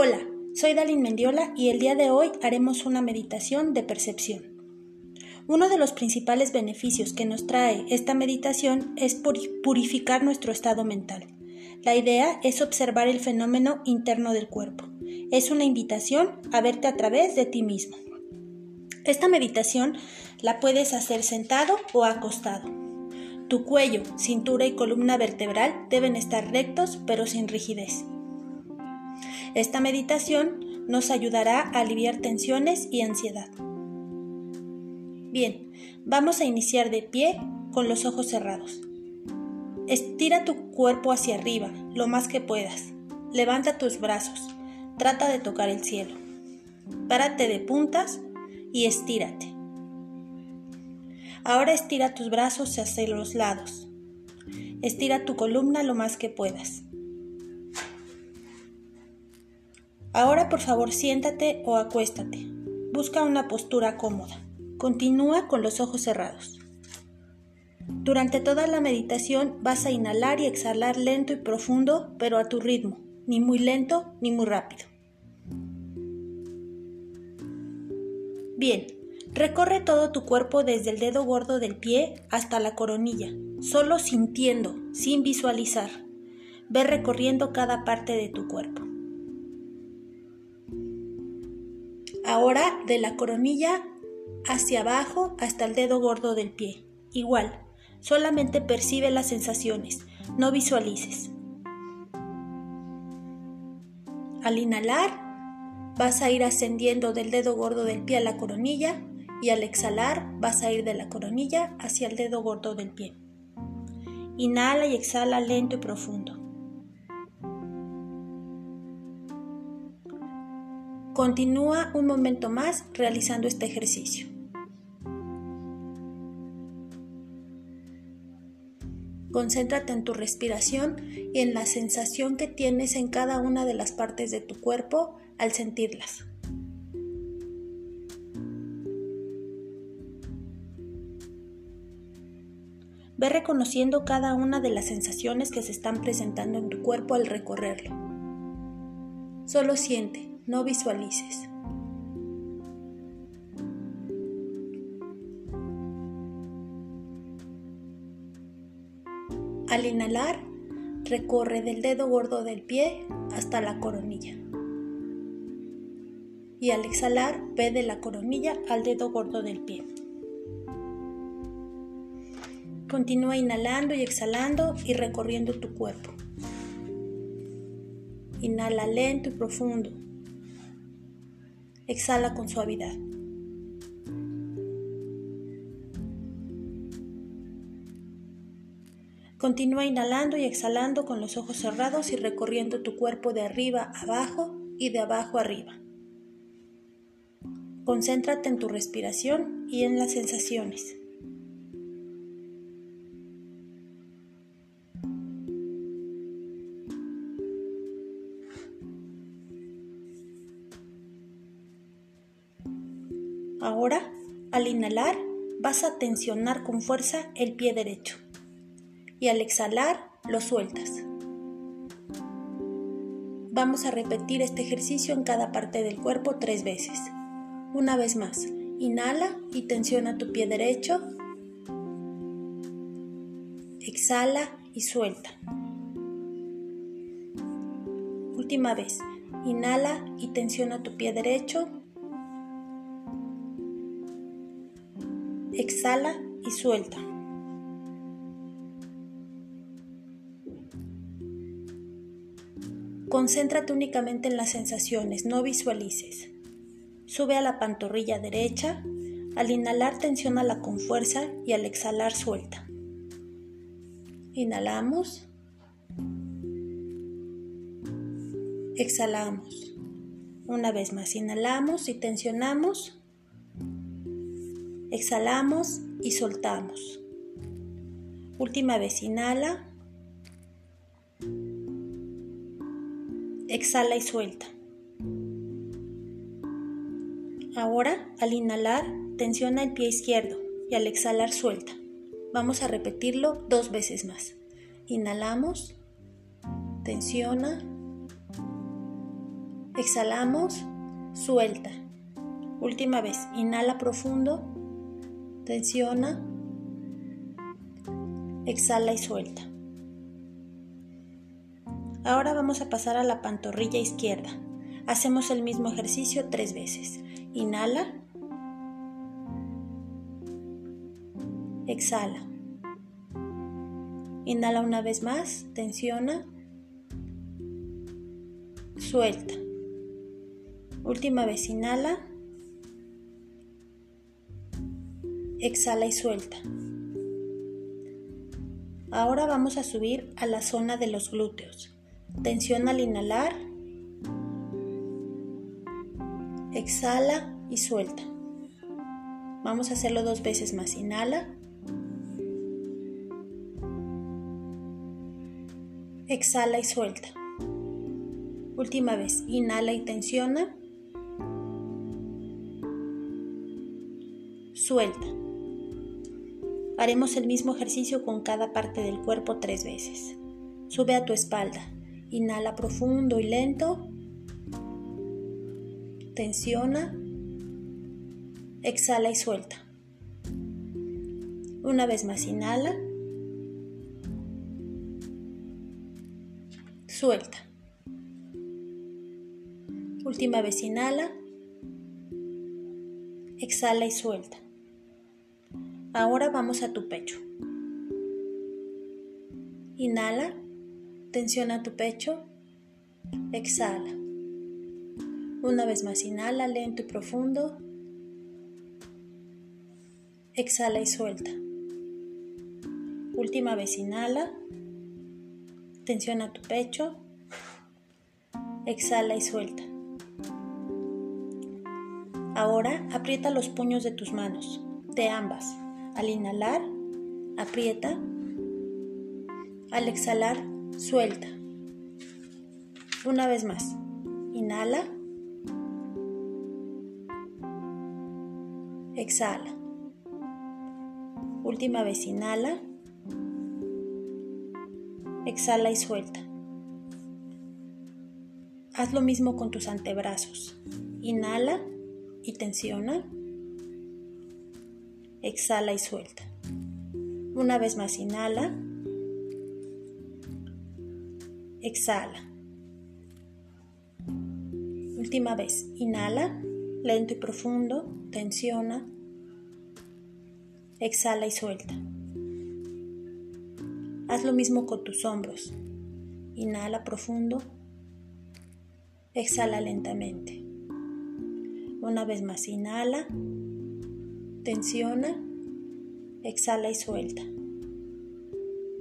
Hola, soy Dalin Mendiola y el día de hoy haremos una meditación de percepción. Uno de los principales beneficios que nos trae esta meditación es purificar nuestro estado mental. La idea es observar el fenómeno interno del cuerpo. Es una invitación a verte a través de ti mismo. Esta meditación la puedes hacer sentado o acostado. Tu cuello, cintura y columna vertebral deben estar rectos pero sin rigidez. Esta meditación nos ayudará a aliviar tensiones y ansiedad. Bien, vamos a iniciar de pie con los ojos cerrados. Estira tu cuerpo hacia arriba lo más que puedas. Levanta tus brazos. Trata de tocar el cielo. Párate de puntas y estírate. Ahora estira tus brazos hacia los lados. Estira tu columna lo más que puedas. Ahora por favor siéntate o acuéstate. Busca una postura cómoda. Continúa con los ojos cerrados. Durante toda la meditación vas a inhalar y exhalar lento y profundo, pero a tu ritmo, ni muy lento ni muy rápido. Bien, recorre todo tu cuerpo desde el dedo gordo del pie hasta la coronilla, solo sintiendo, sin visualizar. Ve recorriendo cada parte de tu cuerpo. Ahora de la coronilla hacia abajo hasta el dedo gordo del pie. Igual, solamente percibe las sensaciones, no visualices. Al inhalar, vas a ir ascendiendo del dedo gordo del pie a la coronilla y al exhalar vas a ir de la coronilla hacia el dedo gordo del pie. Inhala y exhala lento y profundo. Continúa un momento más realizando este ejercicio. Concéntrate en tu respiración y en la sensación que tienes en cada una de las partes de tu cuerpo al sentirlas. Ve reconociendo cada una de las sensaciones que se están presentando en tu cuerpo al recorrerlo. Solo siente, no visualices. Al inhalar, recorre del dedo gordo del pie hasta la coronilla. Y al exhalar, ve de la coronilla al dedo gordo del pie. Continúa inhalando y exhalando y recorriendo tu cuerpo. Inhala lento y profundo. Exhala con suavidad. Continúa inhalando y exhalando con los ojos cerrados y recorriendo tu cuerpo de arriba abajo y de abajo arriba. Concéntrate en tu respiración y en las sensaciones. Ahora, al inhalar, vas a tensionar con fuerza el pie derecho y al exhalar lo sueltas. Vamos a repetir este ejercicio en cada parte del cuerpo tres veces. Una vez más, inhala y tensiona tu pie derecho. Exhala y suelta. Última vez, inhala y tensiona tu pie derecho. Exhala y suelta. Concéntrate únicamente en las sensaciones, no visualices. Sube a la pantorrilla derecha, al inhalar tensiónala con fuerza y al exhalar suelta. Inhalamos. Exhalamos. Una vez más, inhalamos y tensionamos Exhalamos y soltamos. Última vez, inhala. Exhala y suelta. Ahora, al inhalar, tensiona el pie izquierdo y al exhalar suelta. Vamos a repetirlo dos veces más. Inhalamos, tensiona, Exhalamos, suelta. Última vez, inhala profundo, tensiona, exhala y suelta. Ahora vamos a pasar a la pantorrilla izquierda. Hacemos el mismo ejercicio tres veces. Inhala, exhala. Inhala una vez más, tensiona, suelta. Última vez, inhala, exhala y suelta. Ahora vamos a subir a la zona de los glúteos. Tensiona al inhalar, exhala y suelta. Vamos a hacerlo dos veces más. Inhala. Exhala y suelta. Última vez. Inhala y tensiona. Suelta. Haremos el mismo ejercicio con cada parte del cuerpo tres veces. Sube a tu espalda. Inhala profundo y lento. Tensiona. Exhala y suelta. Una vez más, inhala. Suelta. Última vez, inhala. Exhala y suelta. Ahora vamos a tu pecho. Inhala, tensiona tu pecho, exhala. Una vez más, inhala lento y profundo, exhala y suelta. Última vez, inhala, tensiona tu pecho, exhala y suelta. Ahora aprieta los puños de tus manos, de ambas. Al inhalar, aprieta. Al exhalar, suelta. Una vez más. Inhala. Exhala. Última vez, inhala. Exhala y suelta. Haz lo mismo con tus antebrazos. Inhala y tensiona. Exhala y suelta. Una vez más, inhala. Exhala. Última vez, inhala, lento y profundo, tensiona. Exhala y suelta. Haz lo mismo con tus hombros. Inhala profundo. Exhala lentamente. Una vez más, inhala tensiona, exhala y suelta.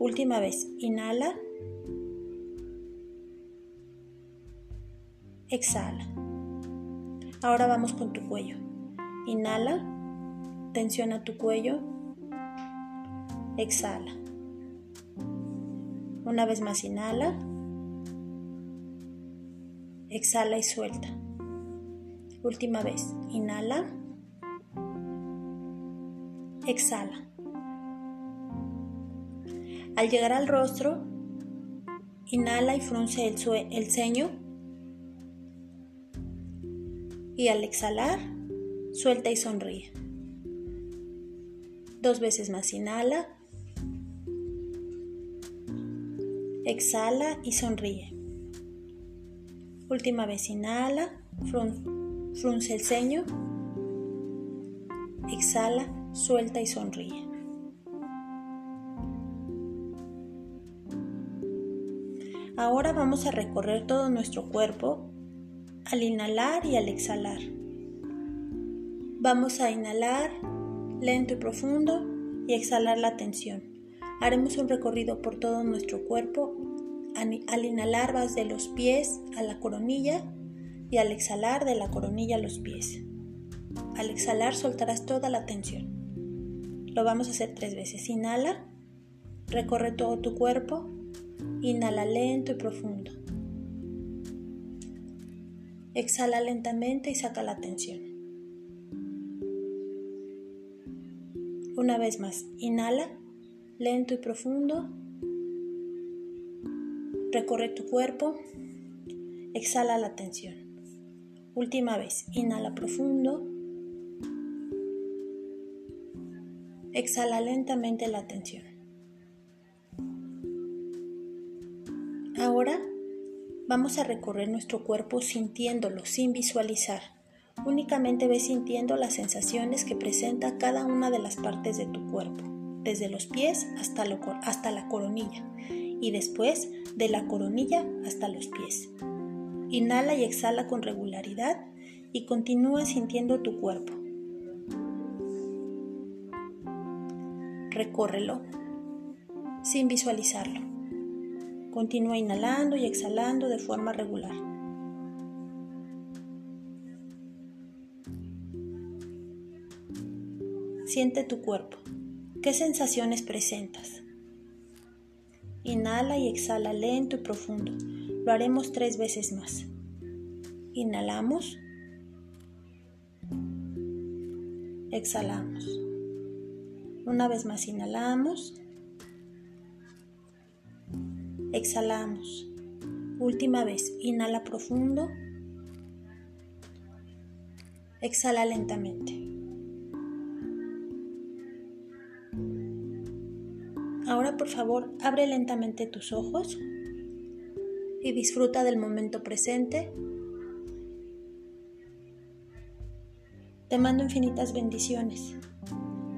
Última vez, inhala, exhala. Ahora vamos con tu cuello. Inhala, tensiona tu cuello, exhala. Una vez más, inhala, exhala y suelta. Última vez, inhala, exhala. Al llegar al rostro, inhala y frunce el, ceño. Y al exhalar, suelta y sonríe. Dos veces más inhala. Exhala y sonríe. Última vez inhala, frunce el ceño. Exhala suelta y sonríe. Ahora vamos a recorrer todo nuestro cuerpo al inhalar y al exhalar. Vamos a inhalar lento y profundo y exhalar la tensión. Haremos un recorrido por todo nuestro cuerpo. Al inhalar vas de los pies a la coronilla y al exhalar de la coronilla a los pies. Al exhalar soltarás toda la tensión. Lo vamos a hacer tres veces. Inhala, recorre todo tu cuerpo, inhala lento y profundo. Exhala lentamente y saca la tensión. Una vez más, inhala, lento y profundo. Recorre tu cuerpo, exhala la tensión. Última vez, inhala profundo. Exhala lentamente la tensión. Ahora vamos a recorrer nuestro cuerpo sintiéndolo, sin visualizar. Únicamente ve sintiendo las sensaciones que presenta cada una de las partes de tu cuerpo, desde los pies hasta, hasta la coronilla y después de la coronilla hasta los pies. Inhala y exhala con regularidad y continúa sintiendo tu cuerpo. Recórrelo sin visualizarlo. Continúa inhalando y exhalando de forma regular. Siente tu cuerpo. ¿Qué sensaciones presentas? Inhala y exhala lento y profundo. Lo haremos tres veces más. Inhalamos. Exhalamos. Una vez más inhalamos. Exhalamos. Última vez, inhala profundo. Exhala lentamente. Ahora por favor abre lentamente tus ojos y disfruta del momento presente. Te mando infinitas bendiciones.